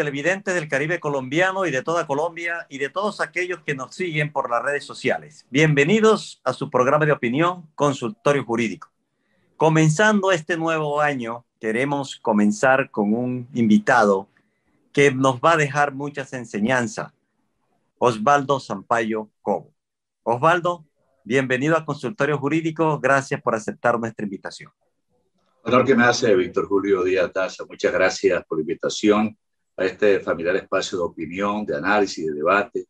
televidentes del Caribe colombiano y de toda Colombia y de todos aquellos que nos siguen por las redes sociales. Bienvenidos a su programa de opinión, Consultorio Jurídico. Comenzando este nuevo año, queremos comenzar con un invitado que nos va a dejar muchas enseñanzas, Osvaldo Sampaio Cobo. Osvaldo, bienvenido a Consultorio Jurídico. Gracias por aceptar nuestra invitación. Honor que me hace Víctor Julio Díaz Taza. Muchas gracias por la invitación a este familiar espacio de opinión, de análisis, de debate,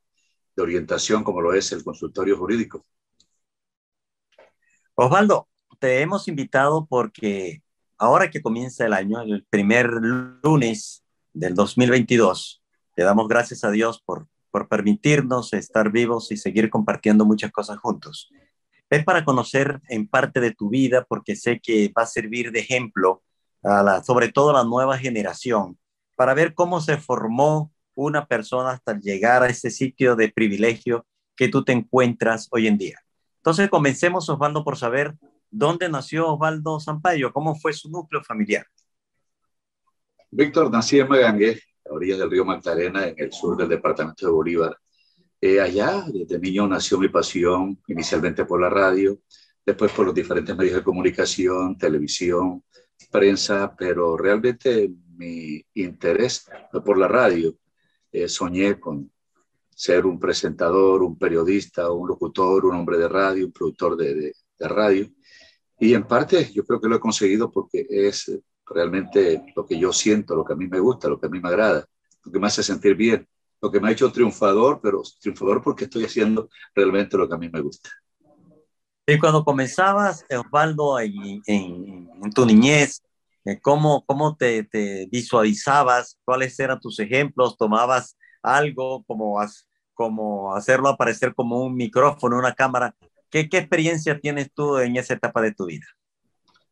de orientación, como lo es el consultorio jurídico. Osvaldo, te hemos invitado porque ahora que comienza el año, el primer lunes del 2022, te damos gracias a Dios por, por permitirnos estar vivos y seguir compartiendo muchas cosas juntos es para conocer en parte de tu vida, porque sé que va a servir de ejemplo, a la, sobre todo a la nueva generación, para ver cómo se formó una persona hasta llegar a ese sitio de privilegio que tú te encuentras hoy en día. Entonces, comencemos, Osvaldo, por saber dónde nació Osvaldo Sampaio, cómo fue su núcleo familiar. Víctor, nací en Magangué, a orillas del río Magdalena, en el sur del departamento de Bolívar. Eh, allá, desde niño nació mi pasión, inicialmente por la radio, después por los diferentes medios de comunicación, televisión, prensa, pero realmente mi interés fue por la radio. Eh, soñé con ser un presentador, un periodista, un locutor, un hombre de radio, un productor de, de, de radio. Y en parte yo creo que lo he conseguido porque es realmente lo que yo siento, lo que a mí me gusta, lo que a mí me agrada, lo que me hace sentir bien lo que me ha hecho triunfador, pero triunfador porque estoy haciendo realmente lo que a mí me gusta. Y cuando comenzabas, Osvaldo, en, en, tu niñez, eh, ¿cómo, cómo te, te, visualizabas? ¿Cuáles eran tus ejemplos? ¿Tomabas algo como, como hacerlo aparecer como un micrófono, una cámara? ¿Qué, ¿Qué experiencia tienes tú en esa etapa de tu vida?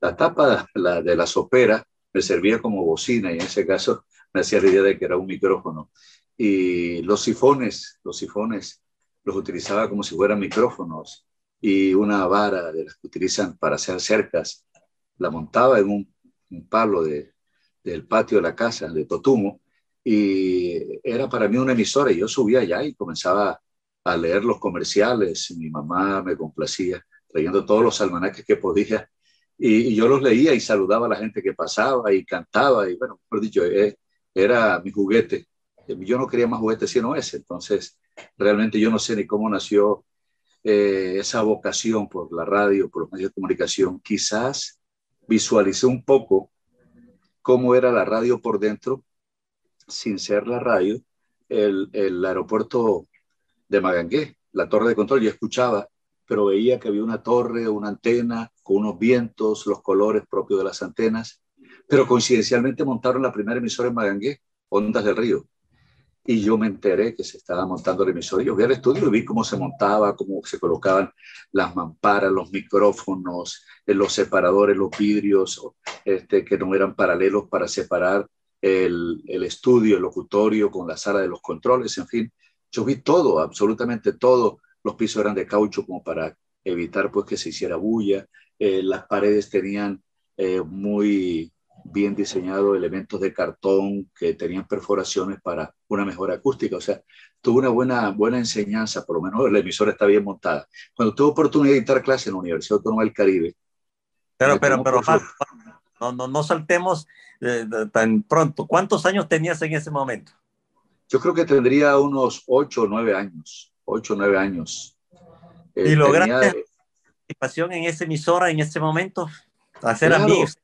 La etapa la, de la sopera me servía como bocina y en ese caso me hacía la idea de que era un micrófono y los sifones, los sifones los utilizaba como si fueran micrófonos y una vara de las que utilizan para hacer cercas, la montaba en un, palo de, del patio de la casa de Totumo y era para mí una emisora yo subía allá y comenzaba a leer los comerciales, mi mamá me complacía trayendo todos los almanaques que podía y, y, yo los leía y saludaba a la gente que pasaba y cantaba y bueno, por dicho, eh, era mi juguete yo no quería más juguetes sino ese. Entonces, realmente yo no sé ni cómo nació eh, esa vocación por la radio, por los medios de comunicación. Quizás visualicé un poco cómo era la radio por dentro, sin ser la radio, el, aeropuerto de Magangué, la torre de control. Yo escuchaba, pero veía que había una torre, una antena, con unos vientos, los colores propios de las antenas. Pero coincidencialmente montaron la primera emisora en Magangué, Ondas del Río y yo me enteré que se estaba montando el emisor. Yo fui al estudio y vi cómo se montaba, cómo se colocaban las mamparas, los micrófonos, eh, los separadores, los vidrios, este, que no eran paralelos para separar el, el estudio, el locutorio con la sala de los controles, en fin. Yo vi todo, absolutamente todo. Los pisos eran de caucho como para evitar pues que se hiciera bulla. Eh, las paredes tenían eh, muy bien diseñado elementos de cartón que tenían perforaciones para una mejor acústica. O sea, tuvo una buena, buena enseñanza, por lo menos la emisora está bien montada. Cuando tuve oportunidad de dictar clase en la Universidad Autónoma del Caribe. Pero, pero, pero, no, no, no saltemos eh, tan pronto. ¿Cuántos años tenías en ese momento? Yo creo que tendría unos ocho o nueve años. Ocho o nueve años. ¿Y eh, lograste participación en esa emisora en ese momento? Hacer claro. amigos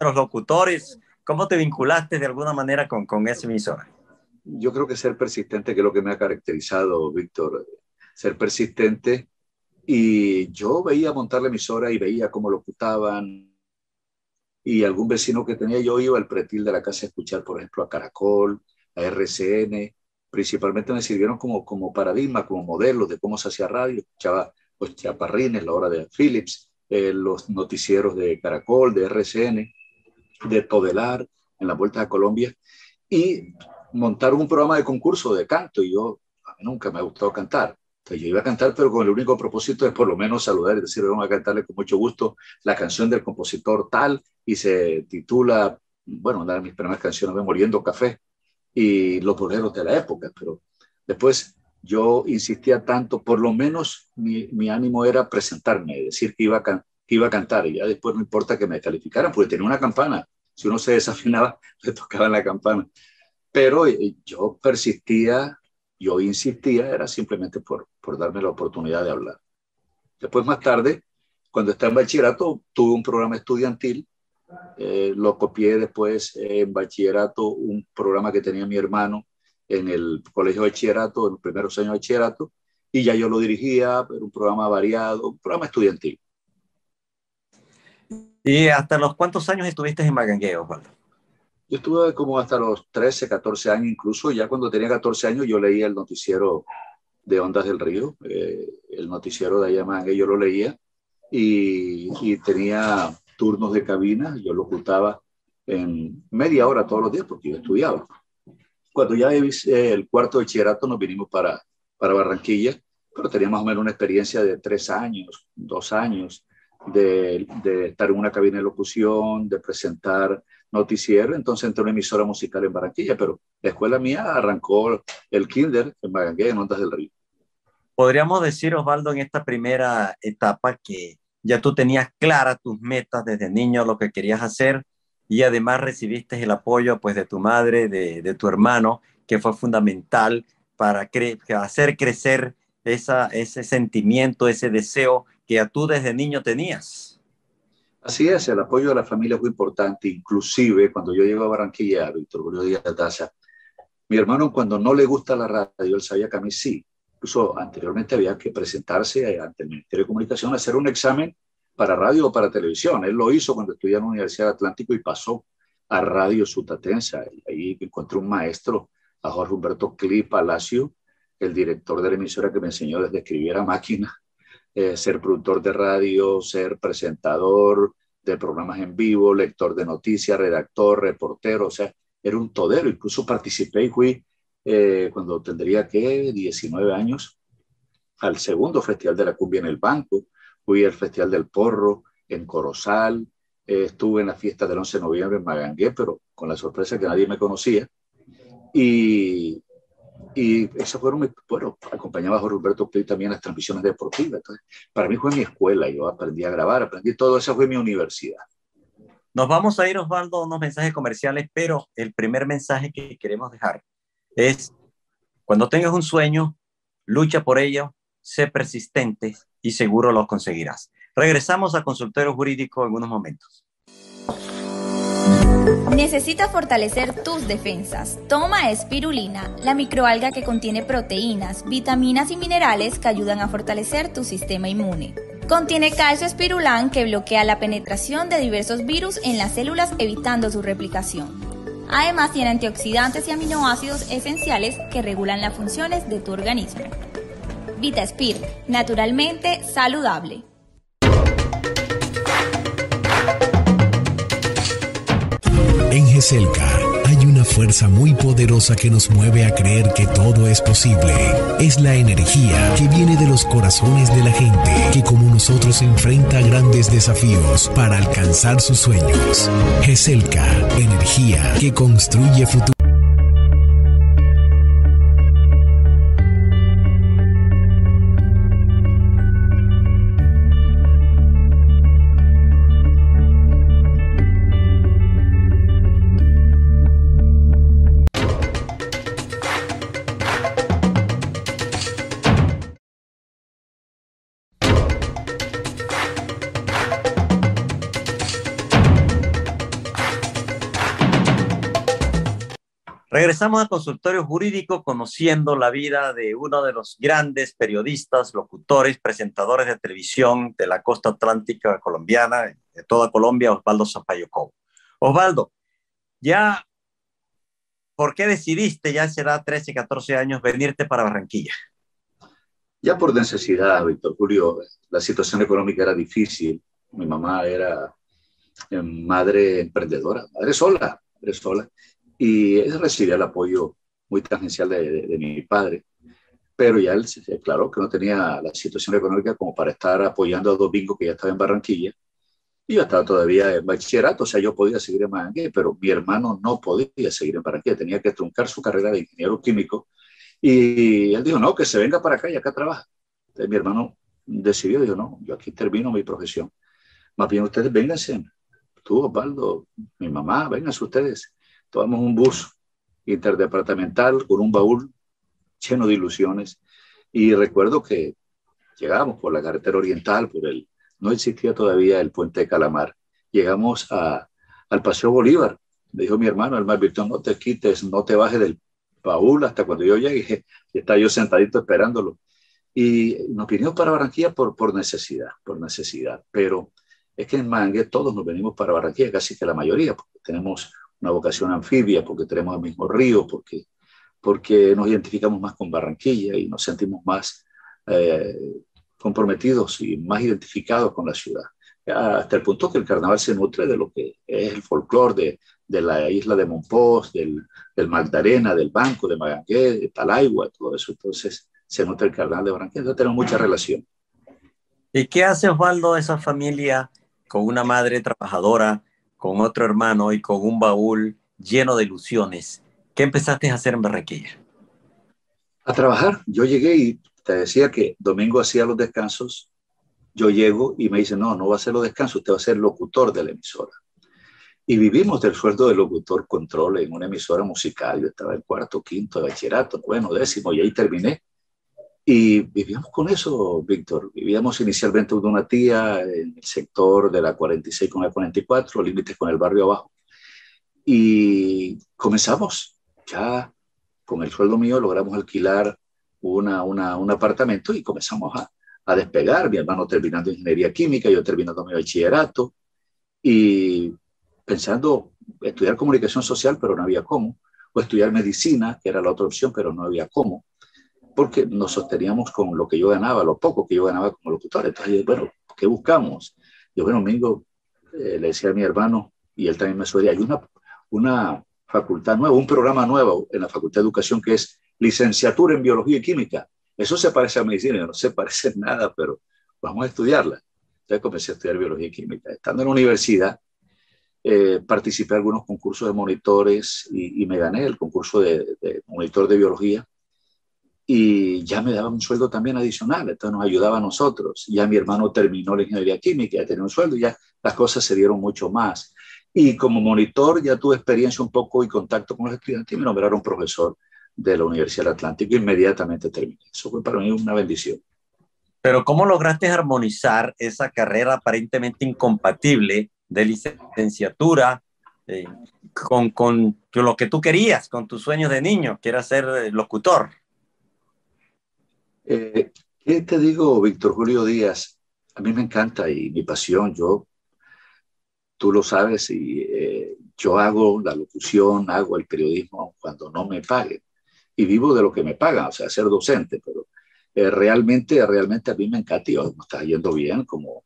los locutores? ¿Cómo te vinculaste de alguna manera con, con esa emisora? Yo creo que ser persistente, que es lo que me ha caracterizado, Víctor, ser persistente. Y yo veía montar la emisora y veía cómo locutaban. Y algún vecino que tenía, yo iba al pretil de la casa a escuchar, por ejemplo, a Caracol, a RCN. Principalmente me sirvieron como, como paradigma, como modelo de cómo se hacía radio. Escuchaba los chaparrines, la hora de Philips, eh, los noticieros de Caracol, de RCN de Todelar en la Vuelta a Colombia y montaron un programa de concurso de canto y yo nunca me ha gustado cantar. Entonces yo iba a cantar, pero con el único propósito de por lo menos saludar y decir, vamos a cantarle con mucho gusto la canción del compositor tal y se titula, bueno, una de mis primeras canciones, Moriendo Café. y los boleros de la época, pero después yo insistía tanto, por lo menos mi, mi ánimo era presentarme, decir que iba, a que iba a cantar y ya después no importa que me calificaran, porque tenía una campana. Si uno se desafinaba, le tocaba la campana. Pero eh, yo persistía, yo insistía, era simplemente por, por darme la oportunidad de hablar. Después, más tarde, cuando estaba en bachillerato, tuve un programa estudiantil. Eh, lo copié después en bachillerato, un programa que tenía mi hermano en el colegio de bachillerato, en los primeros años de bachillerato, y ya yo lo dirigía, era un programa variado, un programa estudiantil. ¿Y hasta los cuántos años estuviste en Magangué, Osvaldo? Yo estuve como hasta los 13, 14 años, incluso ya cuando tenía 14 años yo leía el noticiero de Ondas del Río, eh, el noticiero de allá Magangué, yo lo leía y, y tenía turnos de cabina, yo lo ocultaba en media hora todos los días porque yo estudiaba. Cuando ya el cuarto de bachillerato nos vinimos para, para Barranquilla, pero tenía más o menos una experiencia de tres años, dos años, de, de, estar en una cabina de locución, de presentar noticiero, entonces entré una emisora musical en Barranquilla, pero la escuela mía arrancó el kinder en Magangué, en Ondas del Río. Podríamos decir, Osvaldo, en esta primera etapa que ya tú tenías claras tus metas desde niño, lo que querías hacer, y además recibiste el apoyo pues de tu madre, de, tu hermano, que fue fundamental para hacer crecer ese sentimiento, ese deseo que tú desde niño tenías. Así es, el apoyo de la familia fue importante, inclusive cuando yo llego a Barranquilla, Víctor Julio Díaz Daza, mi hermano cuando no le gusta la radio, él sabía que a mí sí. Incluso anteriormente había que presentarse ante el Ministerio de Comunicación, hacer un examen para radio o para televisión. Él lo hizo cuando estudiaba en la Universidad Atlántico y pasó a Radio Sutatensa. Ahí encontré un maestro, a Jorge Humberto Cli Palacio, el director de la emisora que me enseñó desde escribir a máquina, eh, ser productor de radio, ser presentador de programas en vivo, lector de noticias, redactor, reportero, o sea, era un todero. Incluso participé y fui eh, cuando tendría que 19 años al segundo Festival de la Cumbia en el Banco fui al Festival del Porro en Corozal, eh, estuve en la fiesta del 11 de noviembre en Magangué, pero con la sorpresa que nadie me conocía. Y, y esas fueron, bueno, acompañaba a Jorge Roberto Play también las transmisiones deportivas. Entonces, para mí fue mi escuela, yo aprendí a grabar, aprendí todo, esa fue mi universidad. Nos vamos a ir, Osvaldo, a unos mensajes comerciales, pero el primer mensaje que queremos dejar es, cuando tengas un sueño, lucha por ello, sé persistente y seguro lo conseguirás. Regresamos a consultorio jurídico en unos momentos. Necesitas fortalecer tus defensas. Toma espirulina, la microalga que contiene proteínas, vitaminas y minerales que ayudan a fortalecer tu sistema inmune. Contiene calcio espirulán que bloquea la penetración de diversos virus en las células evitando su replicación. Además tiene antioxidantes y aminoácidos esenciales que regulan las funciones de tu organismo. VitaSpir, naturalmente saludable. Hay una fuerza muy poderosa que nos mueve a creer que todo es posible. Es la energía que viene de los corazones de la gente, que como nosotros enfrenta grandes desafíos para alcanzar sus sueños. GESELCA, energía que construye futuro. Regresamos al consultorio jurídico conociendo la vida de uno de los grandes periodistas, locutores, presentadores de televisión de la costa atlántica colombiana, de toda Colombia, Osvaldo Zapallo Cobo. Osvaldo, ya, ¿por qué decidiste, ya será 13, 14 años, venirte para Barranquilla? Ya por necesidad, Víctor Julio, la situación económica era difícil. Mi mamá era eh, madre emprendedora, madre sola, madre sola y recibía el apoyo muy tangencial de, de, mi padre, pero ya él se declaró que no tenía la situación económica como para estar apoyando a Domingo, que ya estaba en Barranquilla, Y yo estaba todavía en bachillerato, o sea, yo podía seguir en Barranquilla, pero mi hermano no podía seguir en Barranquilla, tenía que truncar su carrera de ingeniero químico. Y él dijo, no, que se venga para acá y acá trabaja. Entonces mi hermano decidió, dijo, no, yo aquí termino mi profesión. Más bien ustedes vénganse, tú, Osvaldo, mi mamá, vénganse ustedes. Tomamos un bus interdepartamental con un baúl lleno de ilusiones. Y recuerdo que llegamos por la carretera oriental, por el, no existía todavía el puente de Calamar. Llegamos a, al Paseo Bolívar. Me dijo mi hermano, el más virtuoso, no te quites, no te bajes del baúl hasta cuando yo llegue. Y estaba yo sentadito esperándolo. Y nos vinimos para Barranquilla por, por necesidad, por necesidad. Pero es que en Mangue todos nos venimos para Barranquilla, casi que la mayoría, porque tenemos una vocación anfibia, porque tenemos el mismo río, porque, porque nos identificamos más con Barranquilla y nos sentimos más eh, comprometidos y más identificados con la ciudad. Hasta el punto que el carnaval se nutre de lo que es el folclore de, de, la isla de Monpós, del, del, Magdalena, del Banco, de Magangué, de Talaigua, todo eso. Entonces se nutre el carnaval de Barranquilla. Entonces tenemos mucha relación. ¿Y qué hace Osvaldo esa familia con una madre trabajadora, con otro hermano y con un baúl lleno de ilusiones? ¿Qué empezaste a hacer en Barranquilla? A trabajar. Yo llegué y te decía que Domingo hacía los descansos, yo llego y me dice, no, no va a ser los descansos, usted va a ser locutor de la emisora. Y vivimos del sueldo de locutor control en una emisora musical. Yo estaba en cuarto, quinto de bachillerato, bueno, décimo, y ahí terminé. Y vivíamos con eso, Víctor. Vivíamos inicialmente con una tía en el sector de la 46 con la 44, límites con el barrio abajo. Y comenzamos ya con el sueldo mío, logramos alquilar una, una, un apartamento y comenzamos a, a, despegar. Mi hermano terminando ingeniería química, yo terminando mi bachillerato y pensando estudiar comunicación social, pero no había cómo, o estudiar medicina, que era la otra opción, pero no había cómo, porque nos sosteníamos con lo que yo ganaba, lo poco que yo ganaba como locutor. Entonces, bueno, ¿qué buscamos? Yo, bueno, domingo eh, le decía a mi hermano, y él también me sugería, hay una, una facultad nueva, un programa nuevo en la Facultad de Educación que es licenciatura en biología y química. Eso se parece a medicina, no se parece en nada, pero vamos a estudiarla. Entonces comencé a estudiar biología y química. Estando en la universidad, eh, participé en algunos concursos de monitores y, y me gané el concurso de, de, monitor de biología y ya me daban un sueldo también adicional, entonces nos ayudaba a nosotros. Ya mi hermano terminó la ingeniería química, ya tenía un sueldo, ya las cosas se dieron mucho más. Y como monitor ya tuve experiencia un poco y contacto con los estudiantes y me nombraron profesor de la Universidad del Atlántico inmediatamente terminé. Eso fue para mí una bendición. Pero ¿cómo lograste armonizar esa carrera aparentemente incompatible de licenciatura eh, con, con, lo que tú querías, con tus sueños de niño, que era ser eh, locutor? Eh, ¿Qué te digo, Víctor Julio Díaz? A mí me encanta y mi pasión, yo, tú lo sabes, y eh, yo hago la locución, hago el periodismo cuando no me paguen y vivo de lo que me pagan, o sea, ser docente, pero eh, realmente, realmente a mí me encanta y nos está yendo bien, como,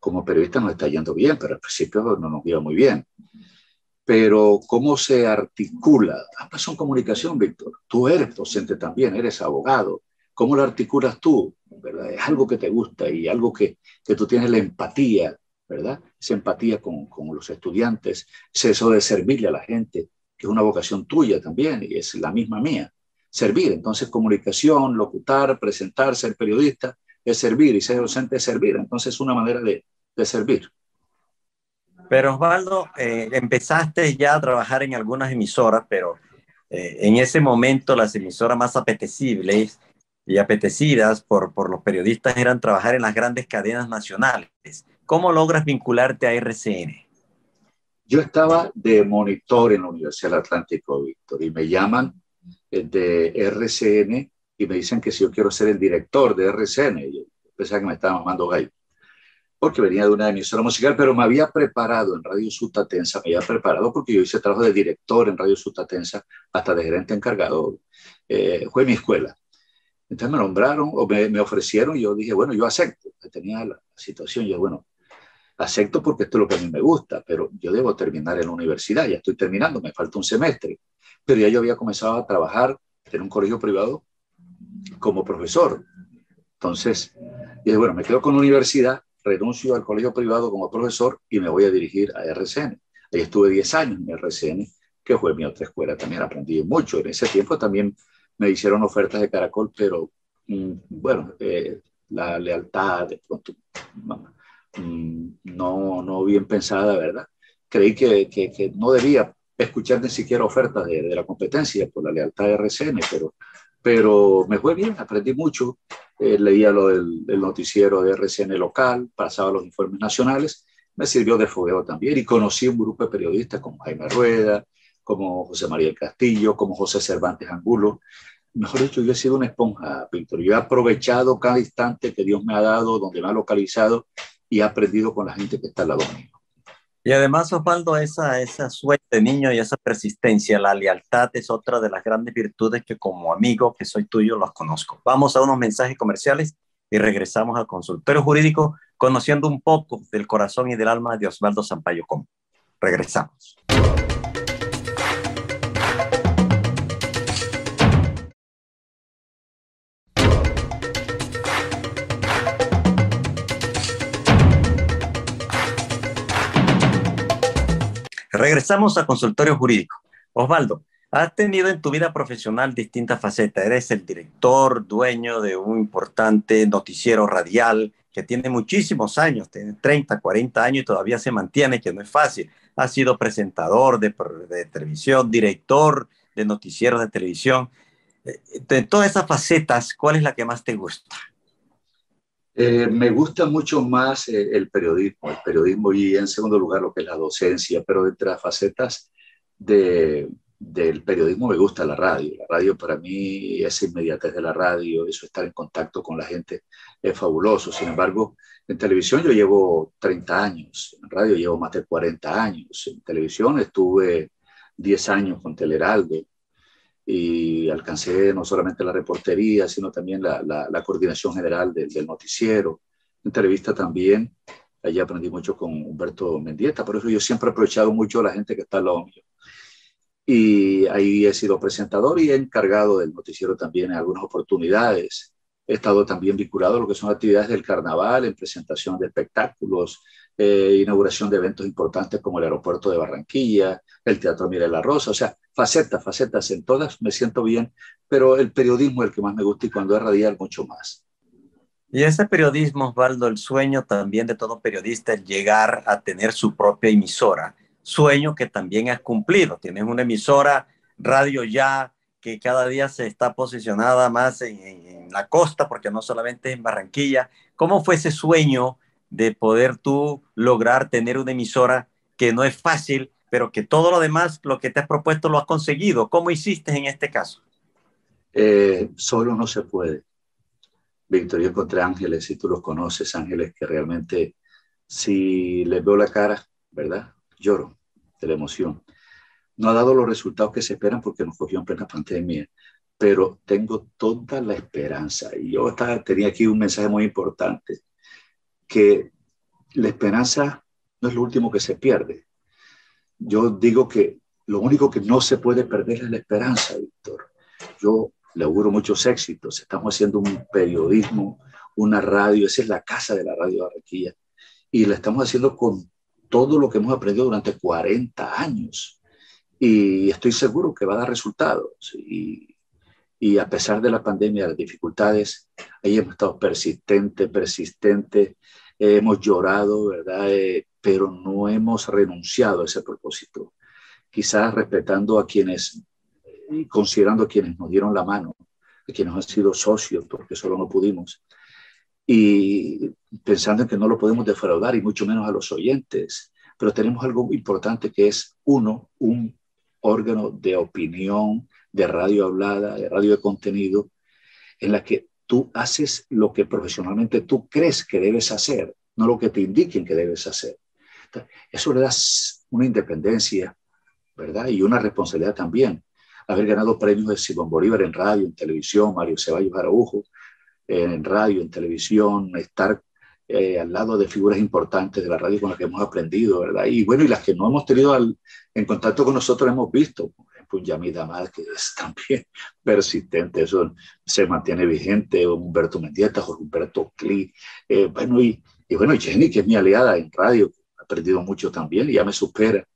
como periodista nos está yendo bien, pero al principio no nos iba muy bien. Pero cómo se articula, ambas son comunicación, Víctor. Tú eres docente también, eres abogado. ¿Cómo lo articulas tú? ¿verdad? Es algo que te gusta y algo que, que tú tienes la empatía, ¿verdad? Esa empatía con, con los estudiantes, es eso de servirle a la gente, que es una vocación tuya también y es la misma mía servir. Entonces, comunicación, locutar, presentar, ser periodista, es servir y ser docente es servir. Entonces, es una manera de, de servir. Pero Osvaldo, eh, empezaste ya a trabajar en algunas emisoras, pero eh, en ese momento las emisoras más apetecibles y apetecidas por, por los periodistas eran trabajar en las grandes cadenas nacionales. ¿Cómo logras vincularte a RCN? Yo estaba de monitor en la Universidad del Atlántico, Víctor, y me llaman de RCN y me dicen que si yo quiero ser el director de RCN. Yo pensaba que me estaba mamando gallo, porque venía de una emisora musical, pero me había preparado en Radio Sutatensa, me había preparado porque yo hice trabajo de director en Radio Sutatensa, hasta de gerente encargado. Eh, fue mi escuela. Entonces me nombraron o me, me, ofrecieron y yo dije, bueno, yo acepto. Tenía la situación, yo, bueno, acepto porque esto es lo que a mí me gusta, pero yo debo terminar en la universidad, ya estoy terminando, me falta un semestre pero ya yo había comenzado a trabajar en un colegio privado como profesor. Entonces, dije, bueno, me quedo con la universidad, renuncio al colegio privado como profesor y me voy a dirigir a RCN. Ahí estuve 10 años en RCN, que fue mi otra escuela. También aprendí mucho. En ese tiempo también me hicieron ofertas de Caracol, pero mm, bueno, eh, la lealtad de pronto mm, no, no bien pensada, ¿verdad? Creí que, que, no debía escuchar ni siquiera ofertas de, de, la competencia por la lealtad de RCN, pero, pero me fue bien, aprendí mucho. Eh, leía lo del, noticiero de RCN local, pasaba los informes nacionales, me sirvió de fogueo también y conocí un grupo de periodistas como Jaime Rueda, como José María Castillo, como José Cervantes Angulo. Mejor dicho, yo he sido una esponja, Víctor. Yo he aprovechado cada instante que Dios me ha dado, donde me ha localizado y he aprendido con la gente que está al lado mío. Y además, Osvaldo, esa, esa suerte niño y esa persistencia, la lealtad es otra de las grandes virtudes que como amigo que soy tuyo los conozco. Vamos a unos mensajes comerciales y regresamos al consultorio jurídico conociendo un poco del corazón y del alma de Osvaldo Sampaio Com. Regresamos. Regresamos a consultorio jurídico. Osvaldo, has tenido en tu vida profesional distintas facetas. Eres el director, dueño de un importante noticiero radial que tiene muchísimos años, tiene 30, 40 años y todavía se mantiene, que no es fácil. Has sido presentador de, televisión, director de noticieros de televisión. Eh, de todas esas facetas, ¿cuál es la que más te gusta? Eh, me gusta mucho más eh, el periodismo, el periodismo y en segundo lugar lo que es la docencia, pero entre las facetas de, del periodismo me gusta la radio. La radio para mí, esa inmediatez de la radio, eso estar en contacto con la gente es fabuloso. Sin embargo, en televisión yo llevo 30 años, en radio llevo más de 40 años, en televisión estuve 10 años con Teleraldo, y alcancé no solamente la reportería, sino también la, la, coordinación general del noticiero. Entrevista también, allí aprendí mucho con Humberto Mendieta, por eso yo siempre he aprovechado mucho a la gente que está al lado mío. Y ahí he sido presentador y he encargado del noticiero también en algunas oportunidades. He estado también vinculado a lo que son actividades del carnaval, en presentación de espectáculos, eh, inauguración de eventos importantes como el aeropuerto de Barranquilla, el Teatro Mirela Rosa, o sea, facetas, facetas en todas, me siento bien, pero el periodismo es el que más me gusta y cuando es radial mucho más. Y ese periodismo, Osvaldo, el sueño también de todo periodista es llegar a tener su propia emisora, sueño que también has cumplido. Tienes una emisora, Radio Ya, que cada día se está posicionada más en, la costa, porque no solamente en Barranquilla. ¿Cómo fue ese sueño de poder tú lograr tener una emisora que no es fácil, pero que todo lo demás, lo que te has propuesto, lo has conseguido. ¿Cómo hiciste en este caso? Eh, solo no se puede. Víctor, yo ángeles, si tú los conoces, ángeles que realmente, si les veo la cara, ¿verdad? Lloro de la emoción. No ha dado los resultados que se esperan porque nos cogió en plena pandemia, pero tengo toda la esperanza. Y yo tenía aquí un mensaje muy importante que la esperanza no es lo último que se pierde. Yo digo que lo único que no se puede perder es la esperanza, Víctor. Yo le auguro muchos éxitos. Estamos haciendo un periodismo, una radio, esa es la casa de la radio Barranquilla. Y la estamos haciendo con todo lo que hemos aprendido durante 40 años. Y estoy seguro que va a dar resultados. Y, y a pesar de la pandemia, las dificultades, ahí hemos estado persistente, persistente, hemos llorado, ¿verdad? Eh, pero no hemos renunciado a ese propósito. Quizás respetando a quienes considerando a quienes nos dieron la mano, a quienes han sido socios, porque solo no pudimos, y pensando en que no lo podemos defraudar y mucho menos a los oyentes. Pero tenemos algo importante que es, uno, un órgano de opinión, de radio hablada, de radio de contenido, en la que tú haces lo que profesionalmente tú crees que debes hacer, no lo que te indiquen que debes hacer. Eso le da una independencia, ¿verdad? Y una responsabilidad también. Haber ganado premios de Simón Bolívar en radio, en televisión, Mario Ceballos Araujo, en radio, en televisión, estar eh, al lado de figuras importantes de la radio con las que hemos aprendido, ¿verdad? Y bueno, y las que no hemos tenido en contacto con nosotros hemos visto, Yamid Amad, que es también persistente, eso se mantiene vigente, Humberto Mendieta, Jorge Humberto Cli, eh, bueno, y, y bueno, Jenny, que es mi aliada en radio, ha aprendido mucho también y ya me supera.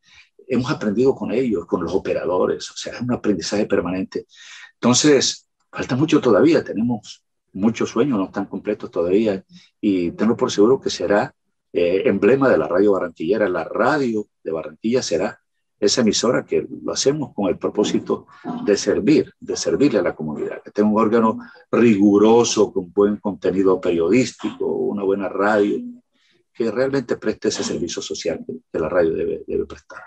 Hemos aprendido con ellos, con los operadores, o sea, es un aprendizaje permanente. Entonces, falta mucho todavía, tenemos muchos sueños, no están completos todavía y tengo por seguro que será eh, emblema de la radio barranquillera. La radio de Barranquilla será esa emisora que lo hacemos con el propósito de servir, de servirle a la comunidad, que tenga un órgano riguroso, con buen contenido periodístico, una buena radio, que realmente preste ese servicio social que la radio debe, debe prestar.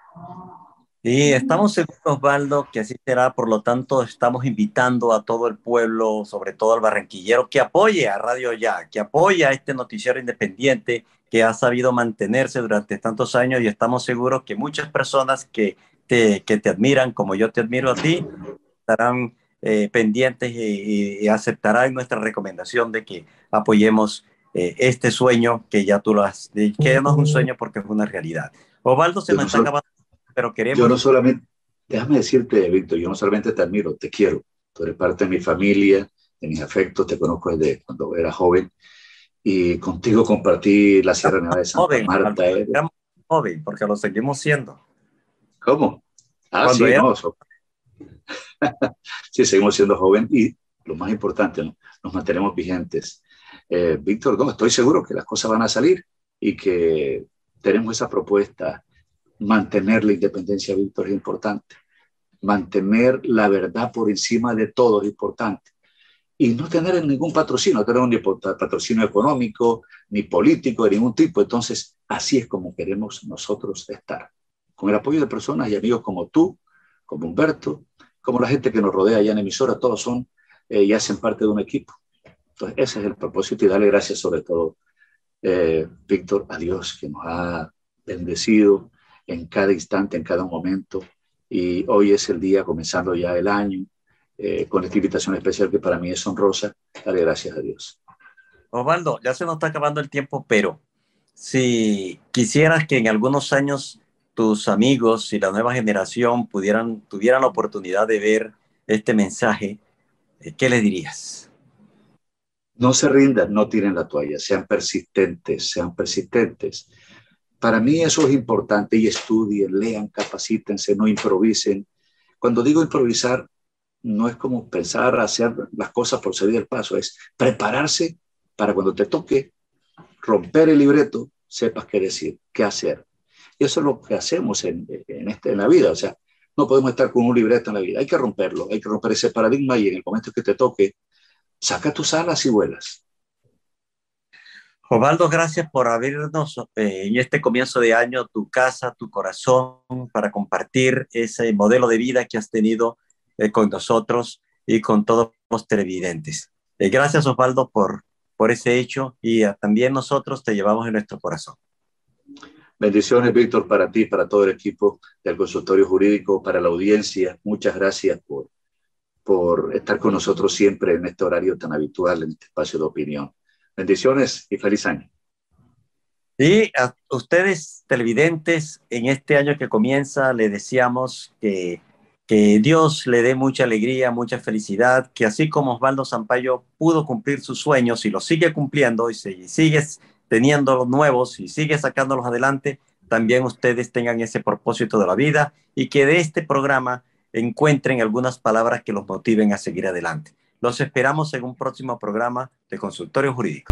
Y estamos seguros, Osvaldo, que así será. Por lo tanto, estamos invitando a todo el pueblo, sobre todo al barranquillero, que apoye a Radio Ya, que apoye a este noticiero independiente que ha sabido mantenerse durante tantos años y estamos seguros que muchas personas que te, que te admiran, como yo te admiro a ti, estarán eh, pendientes y, aceptarán nuestra recomendación de que apoyemos eh, este sueño que ya tú lo has, que no es un sueño porque es una realidad. Osvaldo se nos está acabando, pero queremos... Yo no solamente, déjame decirte, Víctor, yo no solamente te admiro, te quiero. Tú eres parte de mi familia, de mis afectos, te conozco desde cuando era joven y contigo compartí la Sierra Nevada de Santa joven, Marta. ¿eh? Joven, porque lo seguimos siendo. ¿Cómo? Ah, sí, no, sí, seguimos siendo joven y lo más importante, nos mantenemos vigentes. Eh, Víctor, no, estoy seguro que las cosas van a salir y que tenemos esa propuesta. Mantener la independencia, Víctor, es importante. Mantener la verdad por encima de todo es importante y no tener ningún patrocinio, no tener ni patrocinio económico, ni político de ningún tipo. Entonces, así es como queremos nosotros estar, con el apoyo de personas y amigos como tú, como Humberto, como la gente que nos rodea allá en emisora, todos son eh, y hacen parte de un equipo. Entonces, ese es el propósito y darle gracias sobre todo, eh, Víctor, a Dios que nos ha bendecido en cada instante, en cada momento. Y hoy es el día, comenzando ya el año, eh, con esta invitación especial que para mí es honrosa. Dale gracias a Dios. Osvaldo, ya se nos está acabando el tiempo, pero si quisieras que en algunos años tus amigos y la nueva generación pudieran, tuvieran la oportunidad de ver este mensaje, eh, ¿qué les dirías? No se rindan, no tiren la toalla, sean persistentes, sean persistentes. Para mí eso es importante y estudien, lean, capacítense, no improvisen. Cuando digo improvisar, no es como pensar hacer las cosas por seguir el paso, es prepararse para cuando te toque romper el libreto, sepas qué decir, qué hacer. Y eso es lo que hacemos en, en, este, la vida, o sea, no podemos estar con un libreto en la vida, hay que romperlo, hay que romper ese paradigma y en el momento que te toque, saca tus alas y vuelas. Osvaldo, gracias por abrirnos eh, en este comienzo de año tu casa, tu corazón, para compartir ese modelo de vida que has tenido eh, con nosotros y con todos los televidentes. Eh, gracias, Osvaldo, por, por ese hecho y también nosotros te llevamos en nuestro corazón. Bendiciones, Víctor, para ti, para todo el equipo del consultorio jurídico, para la audiencia. Muchas gracias por, por estar con nosotros siempre en este horario tan habitual, en este espacio de opinión. Bendiciones y feliz año. Y a ustedes, televidentes, en este año que comienza, le deseamos que que Dios le dé mucha alegría, mucha felicidad, que así como Osvaldo Sampaio pudo cumplir sus sueños y los sigue cumpliendo y, sigue teniendo los nuevos y sigue sacándolos adelante, también ustedes tengan ese propósito de la vida y que de este programa encuentren algunas palabras que los motiven a seguir adelante. Los esperamos en un próximo programa de Consultorio Jurídico.